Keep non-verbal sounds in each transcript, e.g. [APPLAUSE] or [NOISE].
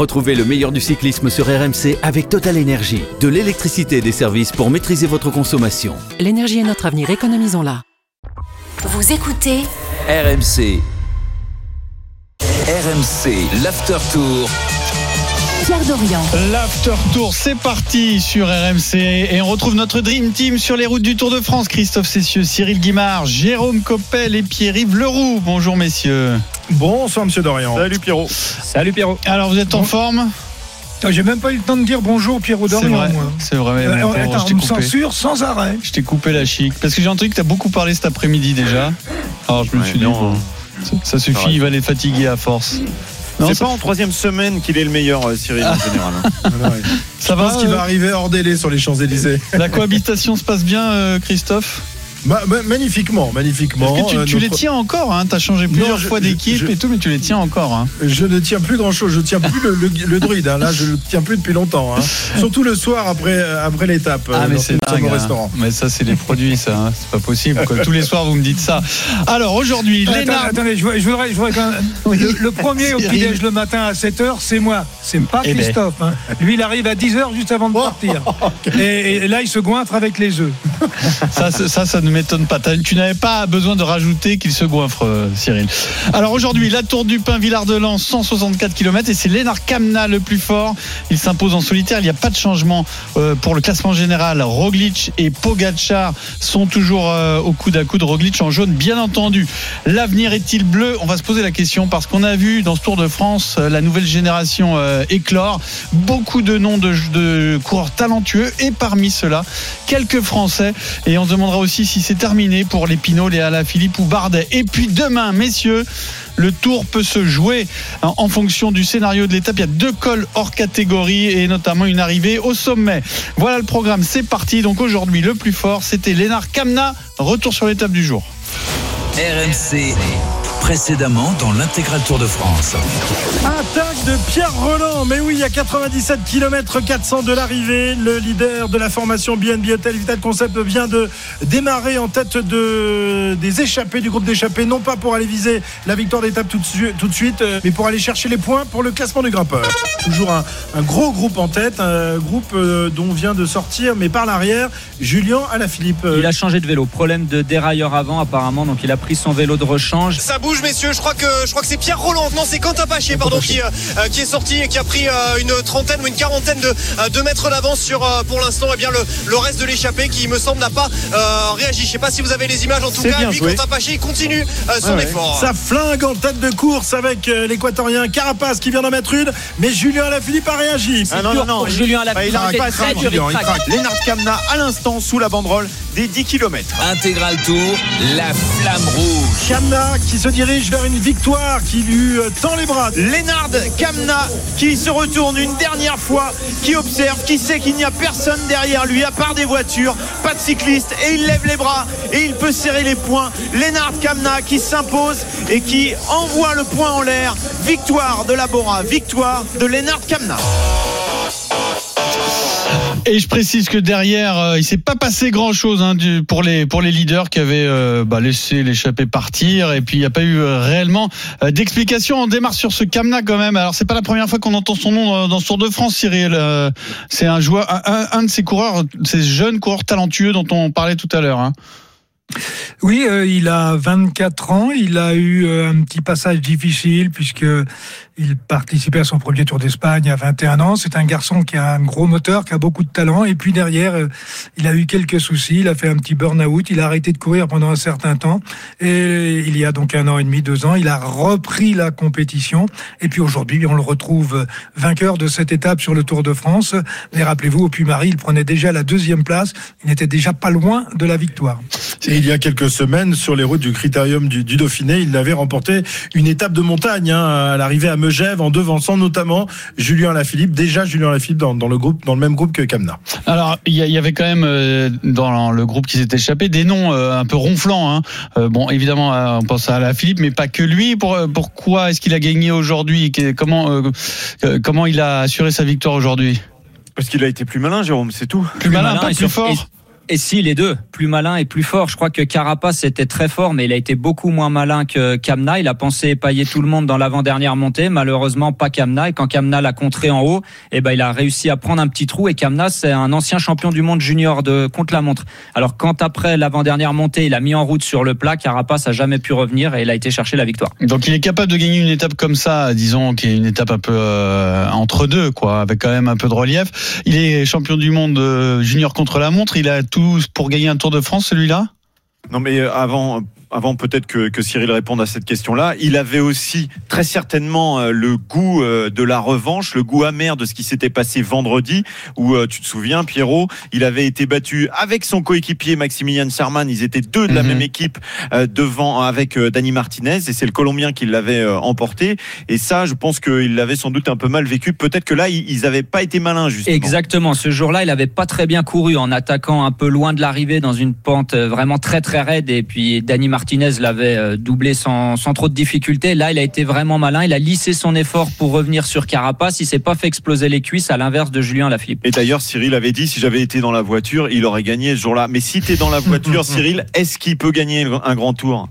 Retrouvez le meilleur du cyclisme sur RMC avec Total Énergie. De l'électricité et des services pour maîtriser votre consommation. L'énergie est notre avenir, économisons-la. Vous écoutez RMC. RMC, l'After Tour. Pierre Dorian. L'After Tour, c'est parti sur RMC et on retrouve notre Dream Team sur les routes du Tour de France. Christophe Cessieux, Cyril Guimard, Jérôme Coppel et Pierre-Yves Leroux. Bonjour messieurs. Bonsoir Monsieur Dorian. Salut Pierrot. Salut Pierrot. Alors vous êtes en forme? J'ai même pas eu le temps de dire bonjour Pierrot C'est Dorian. vrai, moi. c'est vrai. mais Euh, attends, je on t'ai me coupé. censure sans arrêt. Je t'ai coupé la chic parce que j'ai entendu que t'as beaucoup parlé cet après-midi déjà. Alors je me Ouais, suis dit, non, bon, ça, suffit, il va les fatiguer à force. C'est ça, pas en troisième semaine qu'il est le meilleur, euh, Cyril, en général. hein. [LAUGHS] ça Je pense va qu'il euh, va arriver hors délai sur les Champs-Élysées. La cohabitation se passe bien, euh, Christophe? Ma- ma- magnifiquement, magnifiquement. Parce que tu, Euh, tu les tiens encore, hein, t'as changé plusieurs je- fois d'équipe et tout, mais tu les tiens encore. Hein. Je ne tiens plus grand chose, je tiens plus le, le- le druide. hein. Là, je le tiens plus depuis longtemps. hein. Surtout le soir après, euh, après l'étape. Ah euh, mais lorsque c'est dingue. au hein. restaurant. Mais ça c'est les produits ça, hein. c'est pas possible. quoi. Tous les soirs vous me dites ça. Alors aujourd'hui, Lénard. attendez, je, voudrais- je voudrais, je voudrais quand même- Oui. le, le premier au petit-déj le matin à 7h, c'est moi. C'est pas Eh ben. Christophe. hein. Lui, il arrive à 10h juste avant de partir. [LAUGHS] Et, et là, il se goinfre avec les œufs. Ça, ça, ça, ça ne m'étonne pas. Tu n'avais pas besoin de rajouter qu'il se goinfre, euh, Cyril. Alors aujourd'hui, la Tour du Pin Villard-de-Lans, 164 km et c'est Lénard Kamna le plus fort. Il s'impose en solitaire. Il n'y a pas de changement euh, pour le classement général. Roglic et Pogacar sont toujours euh, au coude à coude. Roglic en jaune, bien entendu. L'avenir est-il bleu? On va se poser la question parce qu'on a vu dans ce Tour de France la nouvelle génération éclore. Beaucoup de noms de, de coureurs talentueux et parmi ceux-là, quelques Français. Et on se demandera aussi si c'est terminé pour les Pinot, les Alaphilippe ou Bardet. Et puis demain, messieurs, le tour peut se jouer en en fonction du scénario de l'étape. Il y a deux cols hors catégorie et notamment une arrivée au sommet. Voilà le programme, c'est parti. Donc aujourd'hui, le plus fort, c'était Lénard Kamna. Retour sur l'étape du jour. RMC. Précédemment dans l'intégral Tour de France. Attaque de Pierre Roland. Mais oui, il y a 97 km 400 de l'arrivée. Le leader de la formation BNB Hotel Vital Concept vient de démarrer en tête de, des échappés, du groupe d'échappés. Non pas pour aller viser la victoire d'étape tout, de su- tout de suite, euh, mais pour aller chercher les points pour le classement du grimpeur. Toujours un, un gros groupe en tête, un groupe euh, dont vient de sortir, mais par l'arrière, Julien Alaphilippe. Il a changé de vélo. Problème de dérailleur avant apparemment, donc il a pris son vélo de rechange. Ça bouge messieurs, je crois que je crois que c'est Pierre Roland, non c'est Quentin Paché pardon qui, euh, qui est sorti et qui a pris euh, une trentaine ou une quarantaine de, euh, de mètres d'avance sur euh, pour l'instant eh bien le, le reste de l'échappée qui me semble n'a pas euh, réagi. Je sais pas si vous avez les images en tout cas. Lui joué. Quentin Paché il continue son Ouais, ouais. effort. Ça flingue en tête de course avec l'équatorien Carapace qui vient d'en mettre une, mais Julien Alaphilippe a réagi. Ah non, non, non. Julien Alaphilippe. bah, il il Julien, il. Lennart Kamna à l'instant sous la banderole des 10 km. Intégral Tour, la flamme rouge. Kamna qui se dirige vers une victoire qui lui euh, tend les bras. Lennart Kamna qui se retourne une dernière fois, qui observe, qui sait qu'il n'y a personne derrière lui à part des voitures, pas de cyclistes, et il lève les bras et il peut serrer les poings. Lennart Kamna qui s'impose et qui envoie le point en l'air. Victoire de la Bora, victoire de Lennart Kamna. Et je précise que derrière, euh, il s'est pas passé grand chose pour les pour les leaders qui avaient euh, bah, laissé l'échappée partir. Et puis il n'y a pas eu euh, réellement euh, d'explication. On démarre sur ce Kamna quand même. Alors c'est pas la première fois qu'on entend son nom dans, ce Tour de France, Cyril. C'est un joueur, un, un- de ces coureurs, ces jeunes coureurs talentueux dont on parlait tout à l'heure. Hein. Oui, il a 24 ans. Il a eu un petit passage difficile puisque il participait à son premier Tour d'Espagne à 21 ans. C'est un garçon qui a un gros moteur, qui a beaucoup de talent. Et puis derrière, euh, il a eu quelques soucis. Il a fait un petit burn-out. Il a arrêté de courir pendant un certain temps. Et il y a donc un an et demi, deux ans, il a repris la compétition. Et puis aujourd'hui, on le retrouve vainqueur de cette étape sur le Tour de France. Mais rappelez-vous, au Puy-Marie, il prenait déjà la deuxième place. Il n'était déjà pas loin de la victoire. Il y a quelques semaines, sur les routes du Critérium du, Dauphiné, il avait remporté une étape de montagne hein, à l'arrivée à Megève, en devançant notamment Julien Lafilippe, déjà Julien Lafilippe dans, dans le groupe, dans le même groupe que Kamna. Alors, il y, avait quand même euh, dans le groupe qui s'est échappé des noms euh, un peu ronflants. hein. Euh, bon, évidemment, euh, on pense à la Philippe, mais pas que lui. Pour, pourquoi est-ce qu'il a gagné aujourd'hui? Comment comment il a assuré sa victoire aujourd'hui? Parce qu'il a été plus malin, Jérôme, c'est tout. Plus malin, pas et plus fort. et- Et si les deux, plus malin et plus fort. Je crois que Carapace était très fort, mais il a été beaucoup moins malin que Kamna. Il a pensé épailler tout le monde dans l'avant-dernière montée. Malheureusement, pas Kamna. Et quand Kamna l'a contré en haut, eh ben, il a réussi à prendre un petit trou. Et Kamna, c'est un ancien champion du monde junior de contre la montre. Alors quand après l'avant-dernière montée, il a mis en route sur le plat, Carapace a jamais pu revenir et il a été chercher la victoire. Donc il est capable de gagner une étape comme ça, disons, qui est une étape un peu euh, entre deux, quoi, avec quand même un peu de relief. Il est champion du monde euh, junior contre la montre. Il a tout pour gagner un Tour de France, celui-là? Non, mais euh, avant, avant peut-être que, que, Cyril réponde à cette question-là, il avait aussi très certainement euh, le goût euh, de la revanche, le goût amer de ce qui s'était passé vendredi, où euh, tu te souviens, Pierrot, il avait été battu avec son coéquipier Maximilian Sarman, ils étaient deux de la mm -hmm. même équipe devant avec Dani Martinez, et c'est le Colombien qui l'avait emporté. Et ça, je pense qu'il l'avait sans doute un peu mal vécu. Peut-être que là, ils n'avaient pas été malins, justement. Exactement. Ce jour-là, il n'avait pas très bien couru en attaquant un peu loin de l'arrivée dans une pente vraiment très très raide, et puis Dani Martinez Martinez l'avait doublé sans, sans, trop de difficultés. Là, il a été vraiment malin. Il a lissé son effort pour revenir sur Carapace. Il s'est pas fait exploser les cuisses à l'inverse de Julien Lafilippe. Et d'ailleurs, Cyril avait dit si j'avais été dans la voiture, il aurait gagné ce jour-là. Mais si tu es dans la [LAUGHS] voiture, Cyril, est-ce qu'il peut gagner un grand tour?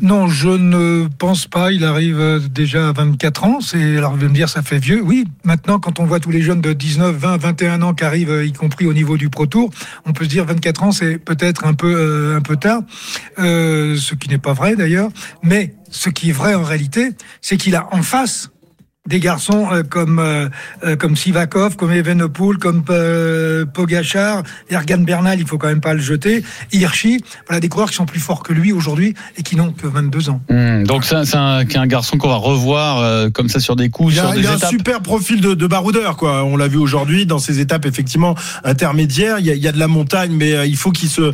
Non, je ne pense pas. Il arrive déjà à 24 ans. C'est alors de me dire ça fait vieux. Oui, maintenant quand on voit tous les jeunes de 19, 20, 21 ans qui arrivent, y compris au niveau du Pro Tour, on peut se dire 24 ans c'est peut-être un peu euh, un peu tard, euh, ce qui n'est pas vrai d'ailleurs. Mais ce qui est vrai en réalité, c'est qu'il a en face des garçons euh, comme euh, comme Sivakov, comme Evenepoel, comme euh, Pogachar, Ergan Bernal, il faut quand même pas le jeter, Hirschi, voilà des coureurs qui sont plus forts que lui aujourd'hui et qui n'ont que 22 ans. Mmh, donc c'est un, un, garçon qu'on va revoir euh, comme ça sur des coups, il a, sur des il a étapes. un super profil de, de, baroudeur quoi. On l'a vu aujourd'hui dans ces étapes effectivement intermédiaires. Il y a, il y a de la montagne, mais il faut qu'il se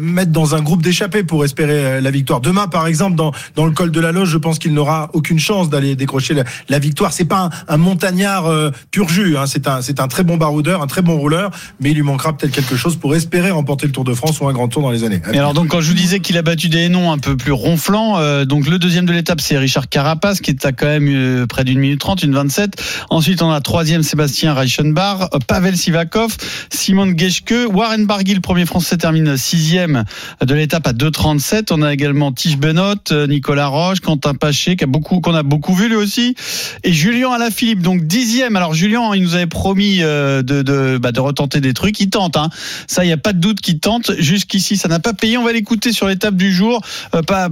mette dans un groupe d'échappés pour espérer la victoire. Demain par exemple dans dans le col de la Loge, je pense qu'il n'aura aucune chance d'aller décrocher la, la victoire c'est pas un, un montagnard euh, pur jus. Hein. C'est un, c'est un très bon baroudeur, un très bon rouleur, mais il lui manquera peut-être quelque chose pour espérer remporter le Tour de France ou un grand tour dans les années. Et alors donc quand je vous disais qu'il a battu des noms un peu plus ronflants, euh, donc le deuxième de l'étape c'est Richard Carapace qui est à quand même euh, près d'une minute trente, une 27. Ensuite on a troisième Sébastien Reichenbach, Pavel Sivakov, Simon Geschke, Warren Barguil, le premier français termine sixième de l'étape à 2,37. On a également Tige Benot, Nicolas Roche, Quentin Paché, qu'on a beaucoup vu lui aussi, et Julien Alaphilippe, donc dixième. Alors Julien, il nous avait promis de, de, bah, de retenter des trucs. Il tente, hein. ça, il n'y a pas de doute qu'il tente. Jusqu'ici, ça n'a pas payé. On va l'écouter sur l'étape du jour. Euh, pas,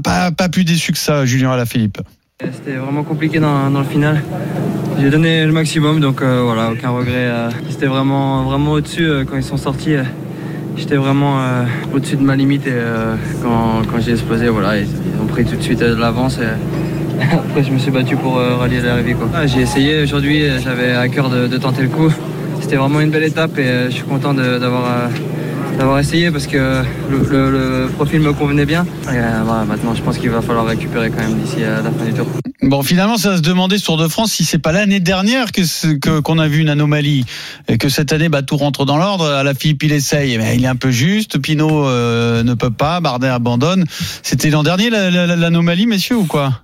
plus déçu que ça, Julien Alaphilippe. C'était vraiment compliqué dans, le final. J'ai donné le maximum, donc euh, voilà, aucun regret. Euh, C'était vraiment, vraiment au-dessus euh, quand ils sont sortis. J'étais vraiment euh, au-dessus de ma limite et euh, quand, j'ai explosé, voilà, ils, ont pris tout de suite de l'avance. [LAUGHS] Après, je me suis battu pour euh, rallier l'arrivée. Ah, j'ai essayé aujourd'hui, j'avais à cœur de, de, tenter le coup. C'était vraiment une belle étape et je suis content d'avoir d'avoir essayé parce que le, le, le, profil me convenait bien. Et euh, voilà, maintenant, je pense qu'il va falloir récupérer quand même d'ici à la fin du tour. Bon, finalement, ça va se demander sur Tour de France si c'est pas l'année dernière que qu'on a vu une anomalie et que cette année, bah, tout rentre dans l'ordre. À la Philippe, il essaye, mais il est un peu juste. Pinot euh, ne peut pas. Bardet abandonne. C'était l'an dernier l'anomalie, messieurs, ou quoi?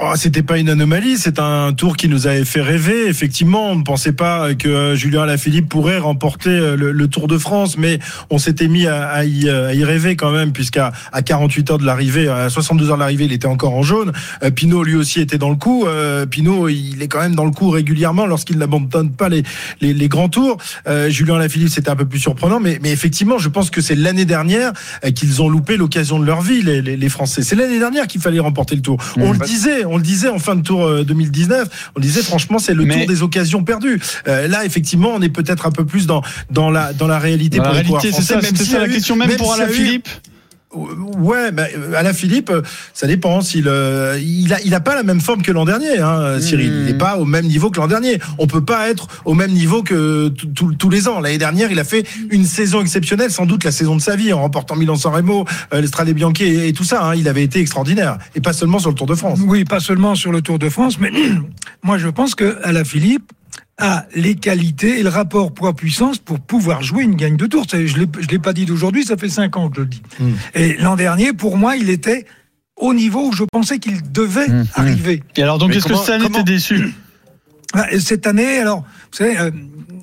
Oh, c'était pas une anomalie, c'est un tour qui nous avait fait rêver. Effectivement, on ne pensait pas que Julien Alaphilippe pourrait remporter le, le, Tour de France, mais on s'était mis à, à, y, à, y, rêver quand même, puisqu'à à 48 heures de l'arrivée, à 62 heures de l'arrivée, il était encore en jaune. Euh, Pinot lui aussi était dans le coup. Euh, Pinot, il est quand même dans le coup régulièrement lorsqu'il n'abandonne pas les, les, les, grands tours. Euh, Julien Alaphilippe, c'était un peu plus surprenant, mais, mais effectivement, je pense que c'est l'année dernière qu'ils ont loupé l'occasion de leur vie, les, Français. C'est l'année dernière qu'il fallait remporter le Tour. Mmh. On le disait on le disait en fin de tour 2019. On le disait franchement, c'est le Mais... tour des occasions perdues. Euh, là, effectivement, on est peut-être un peu plus dans dans la dans la réalité dans pour la les réalité, c'est ça, même si ça la question même, même pour Alain Philippe. Ouais, bah, Alain Philippe, ça dépend. S'il euh, il a, il a pas la même forme que l'an dernier, hein, Cyril. Mmh. Il n'est pas au même niveau que l'an dernier. On peut pas être au même niveau que tous les ans. L'année dernière, il a fait une saison exceptionnelle, sans doute la saison de sa vie, en remportant Milan-San Remo, euh, l'Estrade Bianchi et, et, tout ça. Hein. Il avait été extraordinaire, et pas seulement sur le Tour de France. Oui, pas seulement sur le Tour de France, mais [CLEARS THROAT] moi je pense que Alain Philippe a les qualités et le rapport poids-puissance pour pouvoir jouer une gagne de tour. Je ne l'ai pas dit d'aujourd'hui, ça fait cinq ans que je le dis. Mmh. Et l'an dernier, pour moi, il était au niveau où je pensais qu'il devait mmh. arriver. Et alors, donc, est-ce que Stan comment... était déçu? Cette année, alors, vous savez, euh,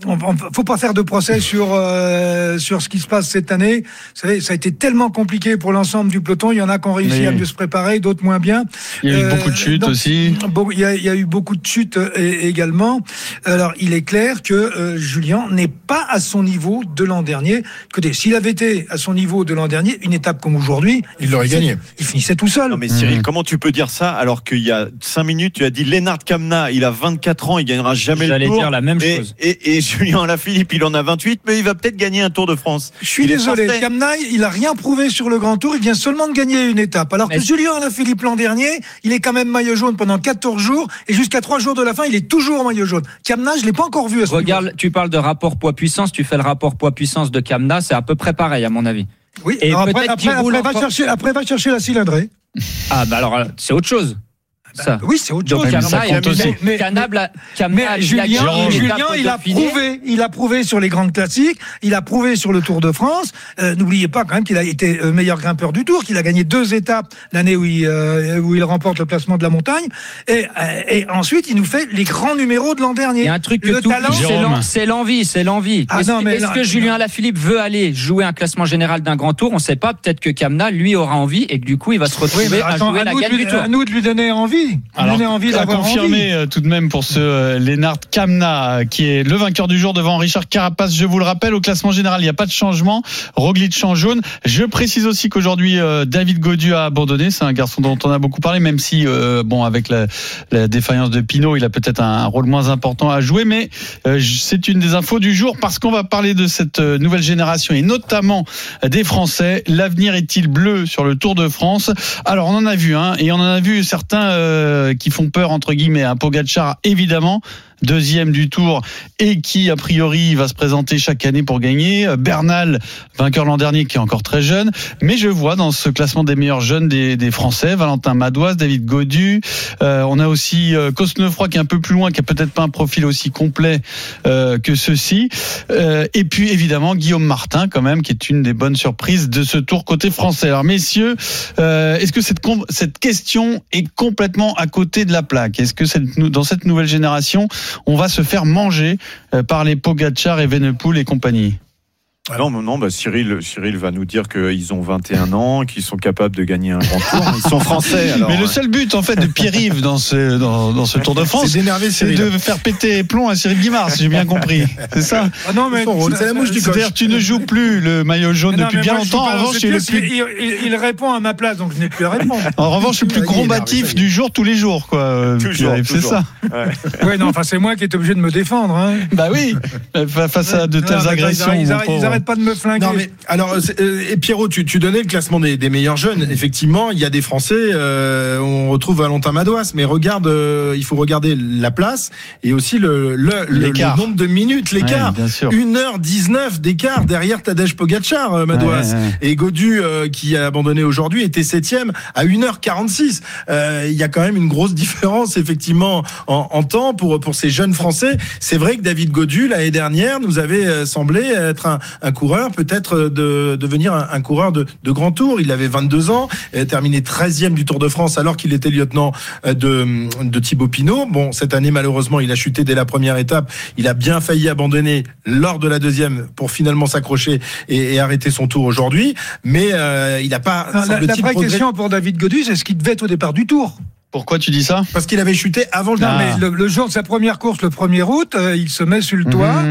on, on- faut pas faire de procès sur euh, sur ce qui se passe cette année. Vous savez, ça a été tellement compliqué pour l'ensemble du peloton. Il y en a qui ont réussi Oui. à mieux se préparer, d'autres moins bien. Il y a eu Euh, beaucoup de chutes donc, aussi. Bon, il y, a, il y a eu beaucoup de chutes euh, également. Alors, il est clair que euh, Julien n'est pas à son niveau de l'an dernier. Écoutez, s'il avait été à son niveau de l'an dernier, une étape comme aujourd'hui, Il l'aurait gagné. Il finissait tout seul. Non mais Cyril, Mhm. comment tu peux dire ça alors qu'il y a 5 minutes tu as dit Lennart Kamna, il a 24 ans, il gagnera jamais le J'allais tour. dire la même et, chose. Et, et Julien Alaphilippe, il en a 28, mais il va peut-être gagner un Tour de France. Je suis Il désolé. Kamna, il a rien prouvé sur le Grand Tour, il vient seulement de gagner une étape. Alors que Julien Alaphilippe l'an dernier, il est quand même maillot jaune pendant 14 jours, et jusqu'à 3 jours de la fin, il est toujours maillot jaune. Kamna, je l'ai pas encore vu à ce niveau. Regarde, tu parles de rapport poids-puissance, tu fais le rapport poids-puissance de Kamna, c'est à peu près pareil à mon avis. Oui, Et après, après, après, va chercher, après, va chercher la cylindrée. Ah bah alors euh, c'est autre chose. Ça. Oui, c'est autre chose. Mais- Julien, il a prouvé, il a prouvé sur les grandes classiques, il a prouvé sur le Tour de France. Euh, N'oubliez pas quand même qu'il a été euh, meilleur grimpeur du Tour, qu'il a gagné deux étapes l'année où il euh, où il remporte le classement de la montagne. Et, euh, et ensuite, il nous fait les grands numéros de l'an dernier. Il y a un truc que le tout talent. c'est l'envie, c'est l'envie. Ah Est-ce que Julien Alaphilippe veut aller jouer un classement général d'un grand tour? On ne sait pas. Peut-être que Kamna, lui, aura envie et que du coup, il va se retrouver Oui, à attends, jouer à la gagne du tour. à nous de lui donner envie. Alors, donner envie d'avoir confirmer envie. euh, tout de même pour ce euh, Lennart Kamna euh, qui est le vainqueur du jour devant Richard Carapace. Je vous le rappelle, au classement général, il n'y a pas de changement. Roglic en jaune. Je précise aussi qu'aujourd'hui, euh, David Gaudu a abandonné. C'est un garçon dont on a beaucoup parlé, même si, euh, bon, avec la, la défaillance de Pinot, il a peut-être un, un rôle moins important à jouer. Mais c'est une des infos du jour parce qu'on va parler de cette nouvelle génération et notamment des Français. L'avenir est-il bleu sur le Tour de France? Alors, on en a vu, hein, et on en a vu certains qui font peur entre guillemets. Un Pogacar, évidemment, deuxième du Tour et qui a priori va se présenter chaque année pour gagner. Bernal, vainqueur l'an dernier, qui est encore très jeune. Mais je vois dans ce classement des meilleurs jeunes des, des Français, Valentin Madoise, David Godu. Euh, on a aussi euh, Cosnefroy qui est un peu plus loin, qui a peut-être pas un profil aussi complet euh, que ceux-ci. Euh, et puis évidemment Guillaume Martin quand même, qui est une des bonnes surprises de ce Tour côté français. Alors messieurs, euh, est-ce que cette, cette question est complètement à côté de la plaque? Est-ce que cette, dans cette nouvelle génération, on va se faire manger euh, par les Pogacar et Venepool et compagnie Ah non, bah Cyril, Cyril va nous dire qu'ils ont 21 ans, qu'ils sont capables de gagner un grand tour. Ils sont français. Alors, Mais le seul but en fait de Pierre-Yves dans ce, dans, dans ce Tour de France, C'est d'énerver c'est Cyril. de faire péter les plombs à Cyril Guimard, si j'ai bien compris. C'est ça Ah non, mais Son rôle, c'est la mouche du coche. C'est-à-dire tu ne joues plus le maillot jaune Non, depuis bien moi, longtemps. En revanche, le truc, plus il, répond à ma place, donc je n'ai plus à répondre. En revanche, je suis le plus combatif du jour tous les jours, quoi. euh, C'est ça. Oui, non, enfin, c'est moi qui est obligé de me défendre. Hein. Bah oui. fa- Face à de Non, telles agressions. Pas de me flinguer. Non mais alors euh, et Pierrot, tu, tu donnais le classement des, des meilleurs jeunes. Effectivement, il y a des Français. euh, on retrouve Valentin Madouas, mais regarde, euh, il faut regarder la place et aussi le le, le- le nombre de minutes, l'écart. Ouais, bien sûr. 1h19 d'écart derrière Tadej Pogacar, euh, Madouas. Ouais, ouais. Et Godu, euh, qui a abandonné aujourd'hui, était septième à 1h46. Euh, Il y a quand même une grosse différence, effectivement, en, en temps pour, pour ces jeunes Français. C'est vrai que David Godu, l'année dernière, nous avait semblé être un, un coureur, peut-être euh, de devenir un, un coureur de, de grand tour. Il avait 22 ans, terminé 13e du Tour de France alors qu'il était lieutenant euh, de, de Thibaut Pinot. Bon, cette année, malheureusement, il a chuté dès la première étape. Il a bien failli abandonner lors de la deuxième pour finalement s'accrocher et, et arrêter son tour aujourd'hui. Mais euh, il n'a pas, Non, la, la vraie question pour David Godu, c'est ce qu'il devait être au départ du tour? Pourquoi tu dis ça Parce qu'il avait chuté avant Non, Ah. mais le, le jour de sa première course, le 1er août, euh, il se met sur le toit. Mmh.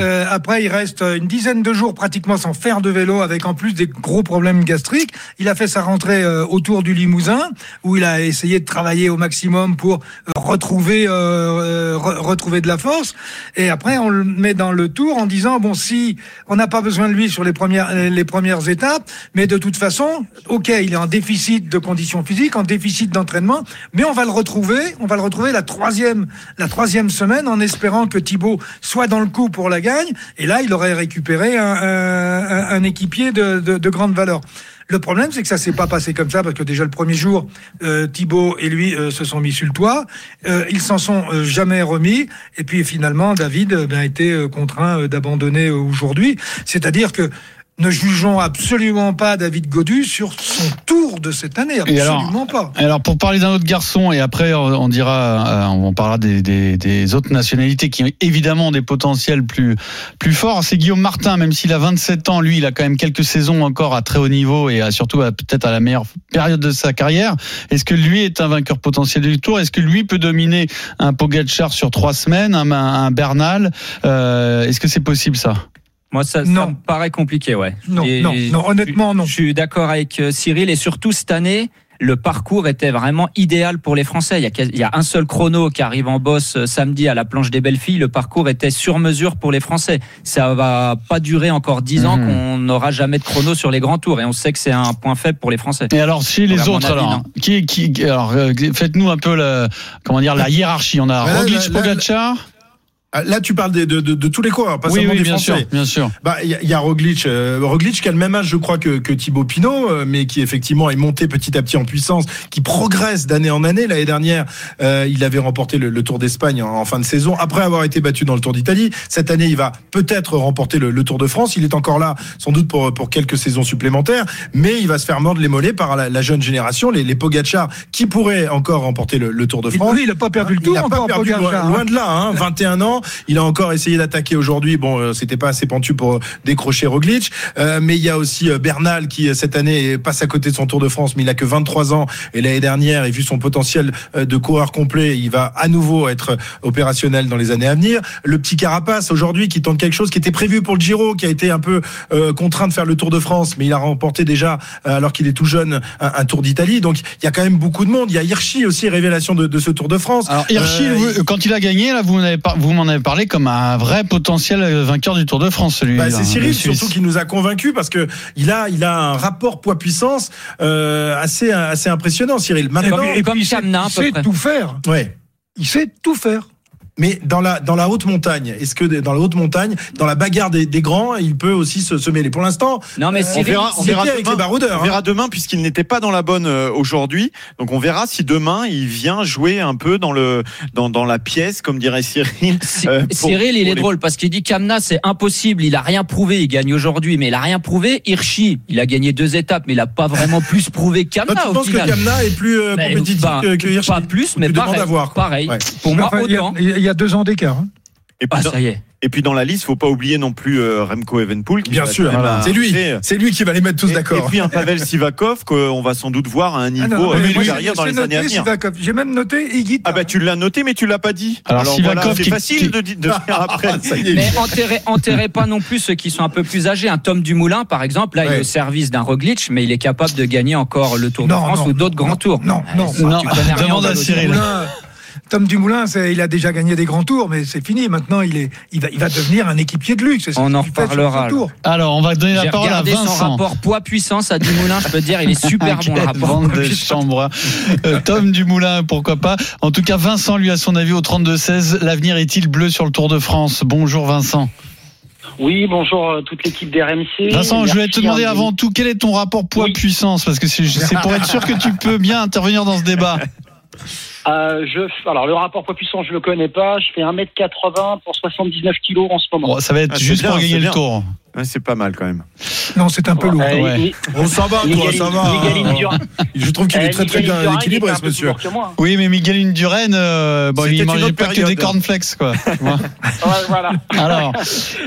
Euh, après, il reste une dizaine de jours pratiquement sans faire de vélo, avec en plus des gros problèmes gastriques. Il a fait sa rentrée euh, autour du Limousin, où il a essayé de travailler au maximum pour euh, retrouver, re- retrouver de la force. Et après, on le met dans le tour en disant bon, si on n'a pas besoin de lui sur les premières les premières étapes, mais de toute façon, ok, il est en déficit de conditions physiques, en déficit d'entraînement, mais on va le retrouver, on va le retrouver la troisième la troisième semaine en espérant que Thibaut soit dans le coup pour la gagne. Et là, il aurait récupéré un, un- un- équipier de, de, de grande valeur. Le problème, c'est que ça s'est pas passé comme ça, parce que déjà le premier jour, euh, Thibaut et lui euh, se sont mis sur le toit. Euh, ils s'en sont euh, jamais remis. Et puis finalement, David euh, ben, a été euh, contraint d'abandonner aujourd'hui. C'est-à-dire que ne jugeons absolument pas David Godu sur son tour de cette année. Et alors- Absolument pas. Alors pour parler d'un autre garçon et après on dira, euh, on parlera des, des, des autres nationalités qui évidemment ont des potentiels plus plus forts. C'est Guillaume Martin, même s'il a 27 ans, lui il a quand même quelques saisons encore à très haut niveau et à- surtout à- peut-être à la meilleure période de sa carrière. Est-ce que lui est un vainqueur potentiel du Tour? Est-ce que lui peut dominer un Pogacar sur trois semaines, un, un Bernal? Euh, Est-ce que c'est possible ça? Moi, ça, ça me paraît compliqué, ouais. Non, Et- non, non, honnêtement, non. Je suis d'accord avec euh, Cyril et surtout cette année. Le parcours était vraiment idéal pour les Français. Il y, a, quasi- il y a un seul chrono qui arrive en bosse euh, samedi à la planche des belles filles. Le parcours était sur mesure pour les Français. Ça va pas durer encore dix ans Mhm. qu'on n'aura jamais de chrono sur les grands tours. Et on sait que c'est un point faible pour les Français. Et alors chez les autres, avis, alors, qui, qui, alors euh, faites-nous un peu la, comment dire, la hiérarchie. On a là, Roglic, Pogacar. Ah, Là, tu parles des- de, de, de tous les coureurs, pas Oui, seulement oui, des bien Français. sûr, bien sûr. Bah, il y, a- il y a Roglic, euh, Roglic qui a le même âge, je crois, que, que Thibaut Pinot, euh, mais qui effectivement est monté petit à petit en puissance, qui progresse d'année en année. L'année dernière, euh, il avait remporté le, le Tour d'Espagne en, en fin de saison, après avoir été battu dans le Tour d'Italie. Cette année, il va peut-être remporter le, le Tour de France. Il est encore là, sans doute pour pour quelques saisons supplémentaires, mais il va se faire mordre les mollets par la, la jeune génération, les, les Pogacar, qui pourraient encore remporter le, le Tour de France. Oui, il n'a pas perdu le Il tour n'a pas perdu, Pogacar, loin, hein. loin de là, hein, 21 ans. Il a encore essayé d'attaquer aujourd'hui. Bon, euh, c'était pas assez pentu pour décrocher Roglic. Euh, mais il y a aussi euh, Bernal qui, euh, cette année, passe à côté de son Tour de France, mais il a que 23 ans. Et l'année dernière, et vu son potentiel euh, de coureur complet, il va à nouveau être opérationnel dans les années à venir. Le petit Carapace, aujourd'hui, qui tente quelque chose qui était prévu pour le Giro, qui a été un peu euh, contraint de faire le Tour de France, mais il a remporté déjà, euh, alors qu'il est tout jeune, un, un Tour d'Italie. Donc, il y a quand même beaucoup de monde. Il y a Hirschi aussi, révélation de, de ce Tour de France. Alors Hirschi, Euh, quand il a gagné, là, vous, m'en m'en avez parlé comme un vrai potentiel vainqueur du Tour de France, celui-là. Bah, c'est le Cyril surtout qui nous a convaincus parce que il a il a un rapport poids puissance euh, assez assez impressionnant Cyril. Maintenant, Et puis, Comme il sait, il sait tout faire. ouais. Il sait tout faire. Mais dans la dans la haute montagne, est-ce que dans la haute montagne, dans la bagarre des, des grands, il peut aussi se, se mêler Pour l'instant, Non, mais euh, On Cyril, verra, on il verra avec demain, les baroudeurs. on verra hein. demain puisqu'il n'était pas dans la bonne euh, aujourd'hui. Donc on verra si demain il vient jouer un peu dans le dans, dans la pièce, comme dirait Cyril. [LAUGHS] Cy- euh, pour- Cyril, il est les- drôle parce qu'il dit Kamna, c'est impossible. Il a rien prouvé. Il gagne aujourd'hui, mais il a rien prouvé. Hirschi, il a gagné deux étapes, mais il a pas vraiment [LAUGHS] plus prouvé que Kamna tu au penses que. Kamna est plus euh, Mais compétitif pas, que, que Hirschi pas plus, mais pareil. à voir, quoi. pareil. Ouais. Pour moi, Enfin, il, y a, autant. il y a deux ans d'écart. hein. Et puis, Ah, dans, ça y est. et puis dans la liste, faut pas oublier non plus euh, Remco Evenpool. qui Bien sûr, quand même c'est lui, avancer. c'est lui qui va les mettre tous Et- Et d'accord. puis un Pavel Sivakov qu'on va sans doute voir à un niveau Ah non, euh, moi, j'ai- dans les années à venir. J'ai même noté Iggy. Ah bah tu l'as noté mais tu l'as pas dit. Alors, Sivakov voilà, c'est qui- facile de, de faire [LAUGHS] après. Y est. Mais enterrez, enterrez pas non plus ceux qui sont un peu plus âgés. Un Tom Dumoulin, par exemple, là, il Ouais. est au service d'un Roglic, mais il est capable de gagner encore le Tour de Non, France non, ou d'autres grands tours. Non, non. Ça, Non, tu demande à. Cyril. Tom Dumoulin, il a déjà gagné des grands tours, mais c'est fini. Maintenant, il, est, il, va, il va devenir un équipier de luxe. On en reparlera. Alors, on va donner la parole à regardé son Vincent. rapport poids-puissance à Dumoulin, je peux te dire, il est super bon le [LAUGHS] rapport. de chambre. Euh, Tom Dumoulin, pourquoi pas. En tout cas, Vincent, lui, a son avis au 32-16. L'avenir est-il bleu sur le Tour de France? Bonjour Vincent. Oui, bonjour euh, toute l'équipe d'RMC. Vincent, je voulais te demander avant tout, quel est ton rapport poids-puissance Parce que c'est pour être sûr que tu peux bien intervenir dans ce débat. [LAUGHS] Euh, je, alors le rapport poids-puissance, je le connais pas. Je fais 1m80 pour 79 kilos en ce moment. Bon, ça va être Ah, juste bien, pour gagner le. Tour. Ouais, c'est pas mal quand même. Non, c'est un peu lourd. Euh, ouais. On s'en va, toi, ça va. [LAUGHS] Je trouve qu'il est euh, très très bien équilibré, ce monsieur. Oui, mais Miguel Indurain, euh, bon, il mangeait pas que des cornflakes, quoi. [LAUGHS] Voilà. Alors,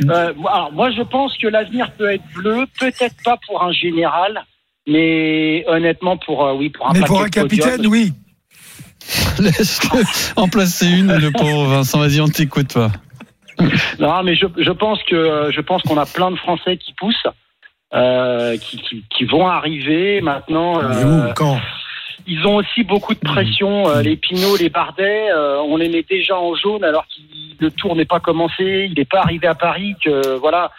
Euh, moi- alors, moi, je pense que l'avenir peut être bleu, peut-être pas pour un général, mais honnêtement pour euh, oui pour un Mais pour un capitaine, oui. [LAUGHS] laisse-le en placer une, le pauvre Vincent. Vas-y, on t'écoute, toi. Non, mais je, je pense que euh, je pense qu'on a plein de Français qui poussent, euh, qui, qui, qui vont arriver maintenant. Mais euh, où Quand? ils ont aussi beaucoup de pression. euh, les Pinot, les Bardet, euh, on les met déjà en jaune alors que le tour n'est pas commencé, il n'est pas arrivé à Paris. Que voilà,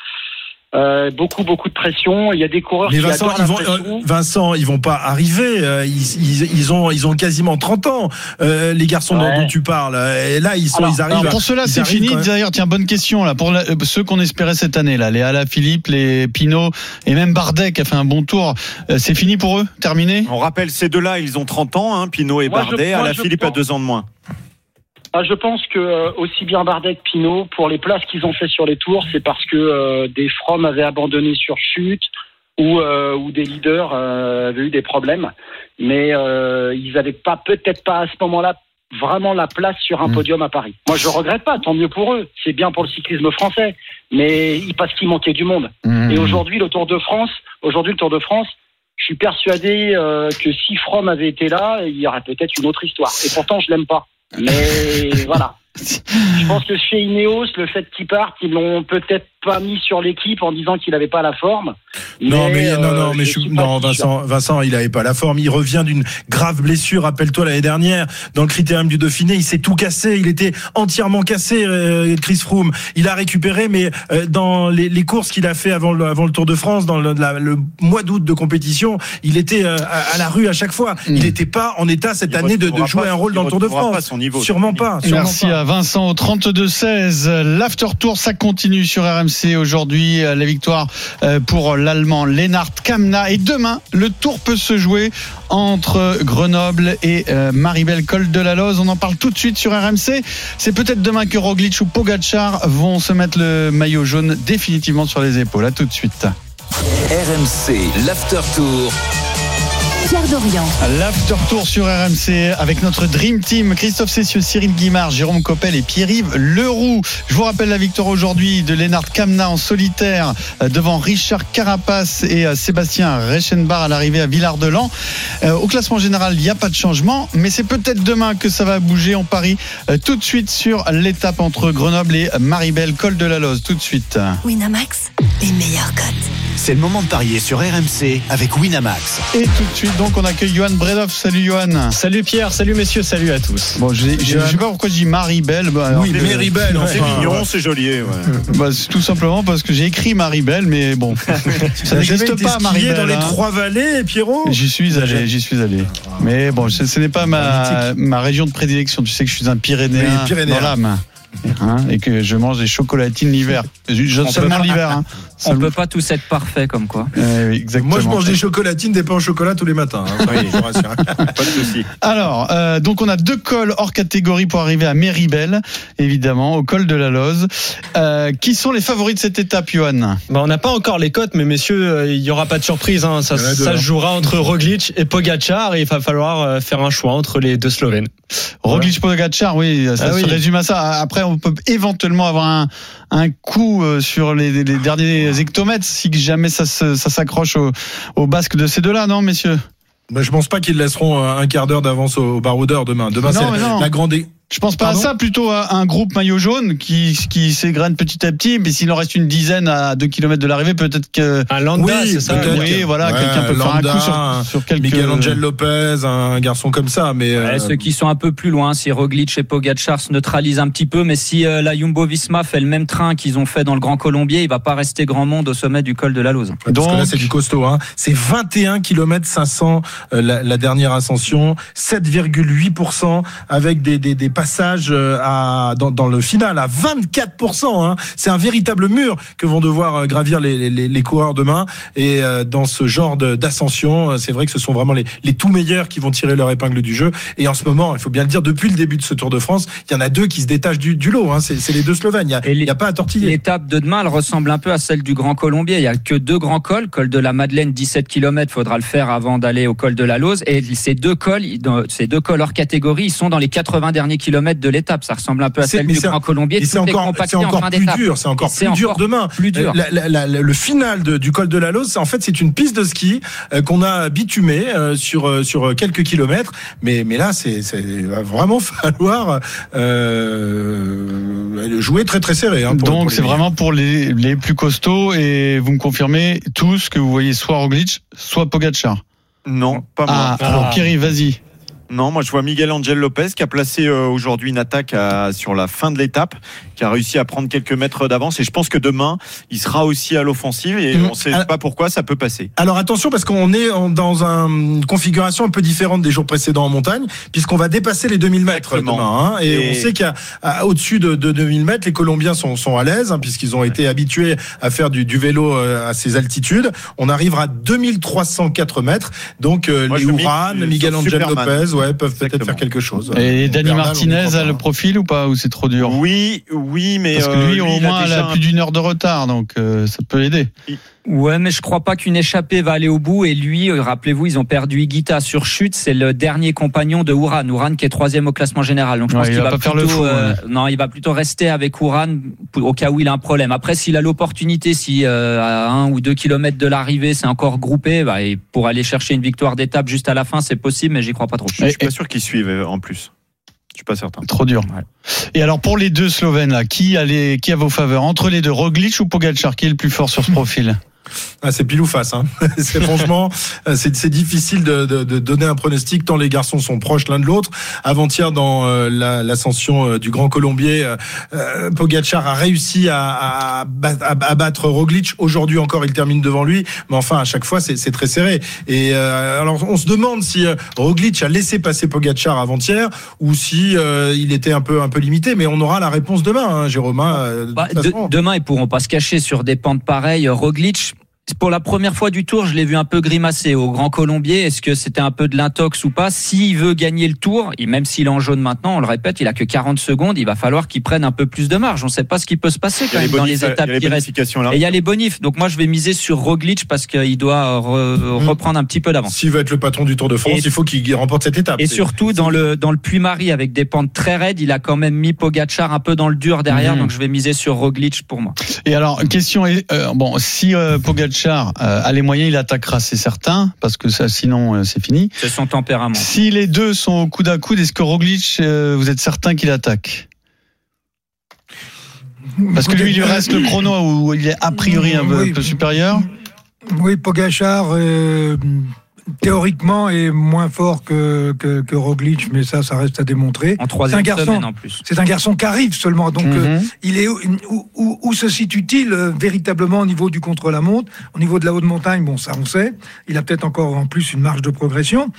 Euh, beaucoup beaucoup de pression. Il y a des coureurs Mais qui Vincent, adorent ils la vont, pression. euh, Vincent, ils vont pas arriver. euh, Ils, ils, ils ont, ils ont quasiment 30 ans. euh, les garçons dont- Ouais. dont tu parles. Et là, ils sont, Alors, ils arrivent. Alors pour ceux-là, c'est fini. D'ailleurs, tiens, bonne question là. Pour la- euh, ceux qu'on espérait cette année, là, les Ala Philippe, les Pinot et même Bardet qui a fait un bon tour, euh, c'est fini pour eux, terminé? On rappelle ces deux-là, ils ont 30 ans, hein, Pinot et Moi, Bardet. moi, à la je Philippe a deux ans de moins. Ah, je pense que euh, aussi bien Bardet que Pinot, pour les places qu'ils ont fait sur les tours, c'est parce que euh, des From avaient abandonné sur chute ou, euh, ou des leaders avaient eu des problèmes. Mais ils n'avaient pas, peut-être pas à ce moment-là, vraiment la place sur un Mm. podium à Paris. Moi, je regrette pas, tant mieux pour eux. C'est bien pour le cyclisme français, mais parce qu'il manquait du monde. Mmh. Et aujourd'hui, le Tour de France, aujourd'hui le Tour de France, je suis persuadé que si From avait été là, il y aurait peut-être une autre histoire. Et pourtant, je l'aime pas. Mais voilà. Je pense que chez Ineos, le fait qu'il parte, ils l'ont peut-être pas mis sur l'équipe en disant qu'il n'avait pas la forme. Non, mais, non, euh, non, mais je non. Vincent, Vincent, il avait pas la forme. Il revient d'une grave blessure. Rappelle-toi l'année dernière, dans le critérium du Dauphiné, il s'est tout cassé. Il était entièrement cassé, euh, Chris Froome. Il a récupéré, mais euh, dans les, les courses qu'il a fait avant le, avant le Tour de France, dans le, la- le mois d'août de compétition, il était euh, à, à la rue à chaque fois. Il n'était pas en état cette Il année de, jouer pas- un rôle dans le Tour de France. pas son niveau. Sûrement pas. sûrement Merci pas. à Vincent au 32-16. L'after tour, ça continue sur RMC aujourd'hui. euh, La victoire euh, pour l'Allemand Lennart Kamna. Et demain, le tour peut se jouer entre Grenoble et euh, Maribel Col de la Loze. On en parle tout de suite sur RMC. C'est peut-être demain que Roglic ou Pogacar vont se mettre le maillot jaune définitivement sur les épaules. À tout de suite. RMC, l'After Tour. Pierre Dorian. L'after tour sur RMC avec notre Dream Team Christophe Cessieux, Cyril Guimard, Jérôme Coppel et Pierre-Yves Leroux. Je vous rappelle la victoire aujourd'hui de Lennart Kamna en solitaire euh, devant Richard Carapace et euh, Sébastien Reichenbach à l'arrivée à Villard-de-Lans. Euh, Au classement général, il n'y a pas de changement, mais c'est peut-être demain que ça va bouger. On parie tout de suite sur l'étape entre Grenoble et Maribel, col de la Loze. Tout de suite. Winamax, les meilleurs cotes. C'est le moment de parier sur RMC avec Winamax. Et tout de suite, donc, on accueille Johan Bredoff. Salut Johan. Salut Pierre, salut messieurs, salut à tous. Bon, je sais pas pourquoi je dis Maribel. Bah, alors Oui, mais Ribel, C'est enfin. mignon, c'est joli. ouais. Bah, c'est tout simplement parce que j'ai écrit Maribel, mais bon, [LAUGHS] ça n'existe été pas skié Maribel. dans les hein. trois vallées, Pierrot J'y suis allé, j'y suis allé. Mais bon, ce, ce n'est pas ma, ma région de prédilection. Tu sais que je suis un Pyrénéen, Oui, Pyrénéen. dans l'âme. Hein, et que je mange des chocolatines l'hiver. Seulement pas- l'hiver. Hein. On peut pas tous être parfaits comme quoi. Euh, exactement. Moi, je mange des chocolatines, des pains au chocolat tous les matins. hein. Oui. Je vous rassure. [LAUGHS] Pas de souci. Alors, euh, donc on a deux cols hors catégorie pour arriver à Méribel, évidemment, au col de la Loze. Euh, qui sont les favoris de cette étape, Johan? Bah, on n'a pas encore les cotes, mais messieurs, euh, il y aura pas de surprise. hein. Ça, ça hein. se jouera entre Roglic et Pogacar et il va falloir euh, faire un choix entre les deux Slovènes. Roglic Pogacar, oui, ça Ah se oui. résume à ça. Après, on peut éventuellement avoir un, un coup euh, sur les, les derniers hectomètres si jamais ça, s'accroche au, au basque de ces deux-là, non, messieurs? Bah, je pense pas qu'ils laisseront un quart d'heure d'avance au baroudeur demain. Demain, c'est la grande. Je pense pas Pardon à ça, plutôt à un groupe maillot jaune qui, qui s'égrène petit à petit, mais s'il en reste une dizaine à 2 km de l'arrivée, peut-être que. Un Landa, c'est ça oui, voilà, ouais, quelqu'un peut faire un Landa, coup sur, sur quelques. Miguel Angel Lopez, un garçon comme ça. Mais Ouais, euh, ceux qui sont un peu plus loin, si Roglic et Pogacar se neutralisent un petit peu, mais si euh, la Jumbo Visma fait le même train qu'ils ont fait dans le Grand Colombier, il va pas rester grand monde au sommet du col de la Lose. Parce que là, Donc- c'est du costaud. Hein. C'est 21 km 500 euh, la, la dernière ascension, 7,8% avec des, des, des passages euh, à, dans, dans le final à 24%. Hein. C'est un véritable mur que vont devoir euh, gravir les, les, les coureurs demain. Et euh, dans ce genre d'ascension, c'est vrai que ce sont vraiment les, les tout meilleurs qui vont tirer leur épingle du jeu. Et en ce moment, il faut bien le dire, depuis le début de ce Tour de France, il y en a deux qui se détachent du, du lot. Hein. C'est les deux Slovènes. Il n'y a, a pas à tortiller. L'étape de demain, elle ressemble un peu à celle du Grand Colombier. Il y a que deux grands cols. Col de la Madeleine, 17 km, faudra le faire avant d'aller au col de la Lose. Et ces deux cols, ces deux cols hors catégorie, ils sont dans les 80 derniers kilomètres de l'étape. Ça ressemble un peu à celle du c'est- Grand Colombier. C'est encore, c'est en encore plus dur, c'est encore plus dur demain. plus dur. La- la- la- le final de- du col de la Lose, en fait, c'est une piste de ski euh, qu'on a bitumée euh, sur euh, sur quelques kilomètres. Mais mais là, c'est va vraiment [LAUGHS] falloir euh, jouer très très serré. hein, pour- Donc c'est vraiment pour les, les plus costauds et vous me confirmez tous que vous voyez soit Roglic, soit Pogacar. Non, pas moi. Ah, alors Kerry, vas-y. Non, moi je vois Miguel Angel Lopez qui a placé euh, aujourd'hui une attaque à- sur la fin de l'étape, qui a réussi à prendre quelques mètres d'avance. Et je pense que demain, il sera aussi à l'offensive et Mhm. on ne sait pas pourquoi ça peut passer. Alors attention parce qu'on est en- dans un- une configuration un peu différente des jours précédents en montagne puisqu'on va dépasser les 2000 mètres demain. hein. et, Et- on sait qu'au-dessus de, de 2000 mètres, les Colombiens sont, sont à l'aise hein, puisqu'ils ont été habitués à faire du, du vélo euh, à ces altitudes. On arrivera à 2304 mètres. Donc euh, Moi, les Ouran, Miguel Angel Superman. Lopez, ouais, peuvent peut-être faire quelque chose. Et Dani Martinez a le profil ou pas Ou c'est trop dur? Oui, oui, mais Parce que euh, lui, au moins, il a plus d'une heure de retard, donc euh, ça peut aider. Ouais, mais je crois pas qu'une échappée va aller au bout. Et lui, euh, rappelez-vous, ils ont perdu Higuita sur chute. C'est le dernier compagnon de Ouran. Ouran qui est troisième au classement général. Donc je pense il qu'il va va, pas faire plutôt, le fou, euh, ouais. non, il va plutôt rester avec Ouran au cas où il a un problème. Après, s'il a l'opportunité, si euh, à un ou deux kilomètres de l'arrivée, c'est encore groupé, bah, et pour aller chercher une victoire d'étape juste à la fin, c'est possible, mais j'y crois pas trop. Je suis pas sûr qu'ils suivent euh, en plus. Je suis pas certain. Trop dur. Et alors pour les deux Slovènes là, qui a les, qui a vos faveurs? Entre les deux, Roglic ou Pogacar, qui est le plus fort sur ce profil? Ah, c'est pile ou face. Hein. [LAUGHS] c'est franchement, euh, c'est difficile de, de, de donner un pronostic tant les garçons sont proches l'un de l'autre. Avant-hier, dans euh, la- l'ascension euh, du Grand Colombier, euh, euh, Pogacar a réussi à, à, à- battre Roglic. Aujourd'hui encore, il termine devant lui, mais enfin à chaque fois, c'est très serré. Et euh, alors, on se demande si Roglic a laissé passer Pogacar avant-hier ou si euh, il était un peu un peu limité. Mais on aura la réponse demain, hein, Jérôme. hein, Bah, de- demain, ils pourront pas se cacher sur des pentes pareilles. Roglic, pour la première fois du tour, je l'ai vu un peu grimacer au Grand Colombier. Est-ce que c'était un peu de l'intox ou pas? S'il veut gagner le tour, et même s'il est en jaune maintenant, on le répète, il a que 40 secondes, il va falloir qu'il prenne un peu plus de marge. On ne sait pas ce qui peut se passer Il les dans les il y a étapes les qui restent. là. Et il y a les bonifs. Donc moi, je vais miser sur Roglic parce qu'il doit re- reprendre un petit peu d'avance. S'il veut être le patron du Tour de France, Et- il faut qu'il remporte cette étape. Et surtout dans le dans le Puy-Marie avec des pentes très raides, il a quand même mis Pogacar un peu dans le dur derrière, Mhm. donc je vais miser sur Roglic pour moi. Et alors question est, euh, bon, si euh, Pogacar euh, a les moyens, il attaquera, c'est certain, parce que ça, sinon euh, c'est fini. C'est son tempérament. Si les deux sont au coude à coude, est-ce que Roglic, euh, vous êtes certain qu'il attaque? Parce que lui, il lui reste le chrono où il est a priori un peu, Oui. un peu supérieur. Oui, Pogachar, euh, théoriquement, est moins fort que, que, que Roglic, mais ça, ça reste à démontrer. En troisième C'est un garçon- semaine en plus. C'est un garçon qui arrive seulement. Donc, euh, Mhm. il est où, où- où- se situe-t-il euh, véritablement au niveau du contre-la-montre? Au niveau de la haute montagne, bon, ça on sait. Il a peut-être encore en plus une marge de progression.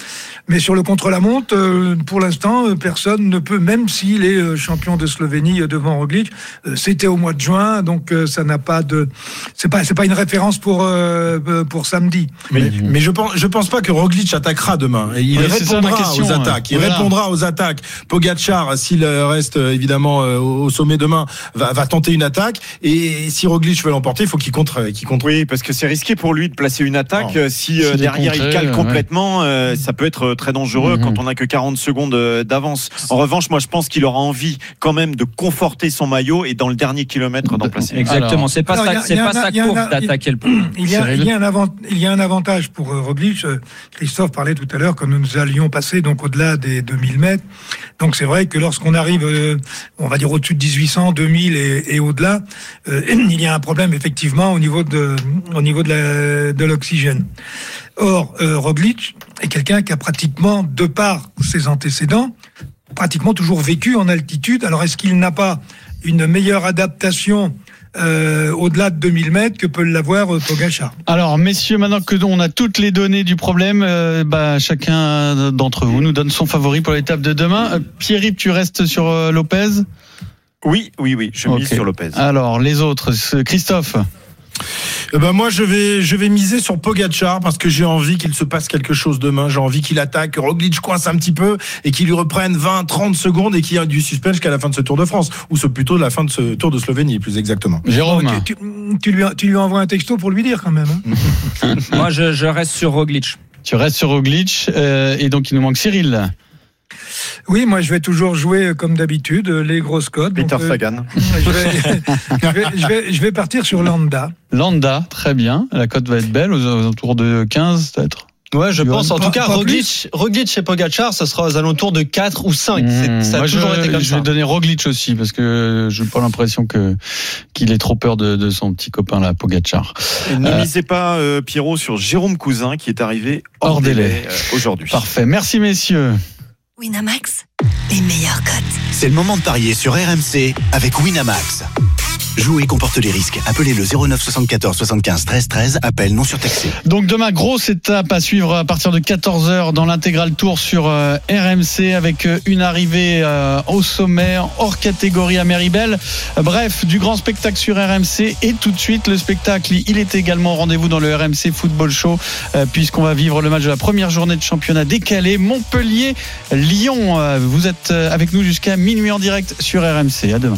Mais sur le contre-la-montre, euh, pour l'instant, euh, personne ne peut, même s'il est euh, champion de Slovénie euh, devant Roglic, euh, c'était au mois de juin, donc euh, ça n'a pas de. C'est pas, c'est pas une référence pour, pour samedi. Mais, mais je pense, je pense pas que Roglic attaquera demain. Et il Oui, ça répondra question, aux hein. attaques. Il Voilà. répondra aux attaques. Pogacar, s'il euh, reste euh, évidemment euh, au sommet demain, va, va tenter une attaque. Et si Roglic veut l'emporter, il faut qu'il contre, qu'il contre. Oui, parce que c'est risqué pour lui de placer une attaque. Non. Si euh, derrière il cale ouais. complètement, euh, ça peut être très dangereux Mhm. quand on n'a que 40 secondes d'avance. En revanche, moi je pense qu'il aura envie quand même de conforter son maillot et dans le dernier kilomètre d'en placer. une. Exactement, c'est pas il sa, a- il pas un- sa il y a un- course d'attaquer le point. Il y, a, Cyril il, y a un avant- il y a un avantage pour euh, Roglic. Euh, Christophe parlait tout à l'heure quand nous allions passer donc au-delà des 2000 mètres. Donc c'est vrai que lorsqu'on arrive, euh, on va dire au-dessus de 1800, 2000 et, et au-delà, euh, [CLEARS THROAT] il y a un problème effectivement au niveau de, au niveau de l'oxygène. Or, euh, Roglic est quelqu'un qui a pratiquement, de par ses antécédents, pratiquement toujours vécu en altitude. Alors est-ce qu'il n'a pas une meilleure adaptation euh, au-delà de 2000 mètres que peut l'avoir euh, Pogacar Alors, messieurs, maintenant que on a toutes les données du problème, euh, bah, chacun d'entre vous nous donne son favori pour l'étape de demain. Euh, Pierre-Yves, tu restes sur euh, Lopez? Oui, oui, oui, je mise Ok. sur Lopez. Alors, les autres, Christophe? Eh ben moi je vais je vais miser sur Pogacar parce que j'ai envie qu'il se passe quelque chose demain. J'ai envie qu'il attaque, Roglic coince un petit peu et qu'il lui reprenne 20, 30 secondes et qu'il y ait du suspense jusqu'à la fin de ce Tour de France ou ce plutôt la fin de ce Tour de Slovénie plus exactement. Jérôme Oh, tu, tu- tu lui, tu lui envoies un texto pour lui dire quand même. hein. [LAUGHS] Moi, je, je reste sur Roglic. Tu restes sur Roglic euh, et donc il nous manque Cyril. Oui, moi je vais toujours jouer euh, comme d'habitude euh, les grosses codes. Peter Donc, euh, Sagan. [LAUGHS] je, vais, je, vais, je, vais, je vais partir sur Landa. Landa, très bien. La cote va être belle, aux alentours de 15 peut-être. Ouais, je pense. En pas- tout cas, Roglic, Roglic et Pogacar, ça sera aux alentours de 4 ou 5. Mmh. Ça a Moi, toujours je, été comme je ça. vais donner Roglic aussi parce que j'ai pas l'impression que qu'il ait trop peur de, de son petit copain là, Pogacar. Et ne Euh, misez pas, euh, Pierrot, sur Jérôme Cousin qui est arrivé hors, Hors délai. délai, euh, aujourd'hui. Parfait. Merci messieurs. Winamax, les meilleurs cotes. C'est le moment de parier sur RMC avec Winamax. Jouer comporte les risques. Appelez le 09 74 75 13 13. Appel non surtaxé. Donc demain, grosse étape à suivre à partir de 14h dans l'intégral tour sur euh, RMC avec euh, une arrivée euh, au sommet hors catégorie à Méribel. Bref, du grand spectacle sur RMC et tout de suite le spectacle, il est également rendez-vous dans le RMC Football Show puisqu'on va vivre le match de la première journée de championnat décalé Montpellier-Lyon. Vous êtes avec nous jusqu'à minuit en direct sur RMC. À demain.